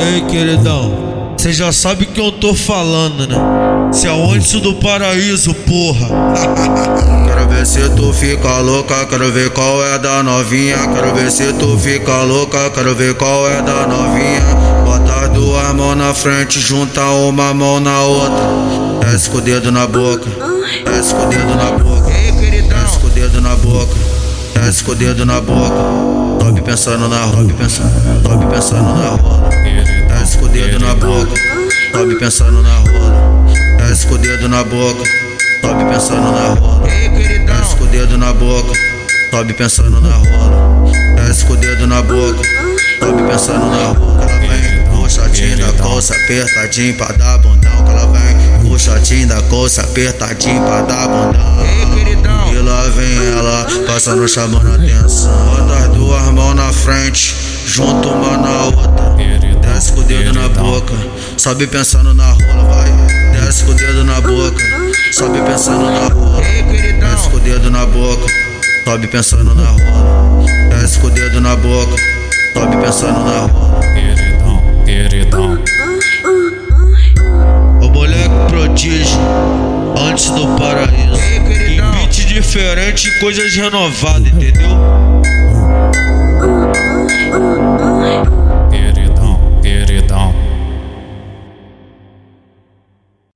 Ei, queridão, você já sabe que eu tô falando, né? Se é o antes do paraíso, porra. Quero ver se tu fica louca, quero ver qual é da novinha. Quero ver se tu fica louca, quero ver qual é da novinha. Bota as duas mãos na frente, junta uma mão na outra. Desce com o dedo na boca, desce com o dedo na boca. Desce com o dedo na boca, desce com o dedo na boca. Sobe pensando na rola, pensando, sobe pensando na rola. Desce com o dedo na boca, sobe pensando na rola. Desce com o dedo na boca, sobe pensando na rola. Desce com o dedo na boca, sobe pensando na rola. Desce com o dedo na boca, sobe pensando na rola. Ela vem puxadinho da calça, apertadinho pra dar bundão. Ela vem puxadinho da calça, apertadinho pra dar bundão. E lá vem ela, passando chamando atenção. Bota as duas mãos na frente, junto uma na outra. Desce com o dedo na boca, sobe pensando na rola, vai. Desce com o dedo na boca, sobe pensando na rola. Desce com o dedo na boca, sobe pensando na rola. Desce com o dedo na boca, sobe pensando na rola. Queridão, queridão. O moleque prodígio, antes do paraíso. Em beat diferente, coisas renovadas, entendeu?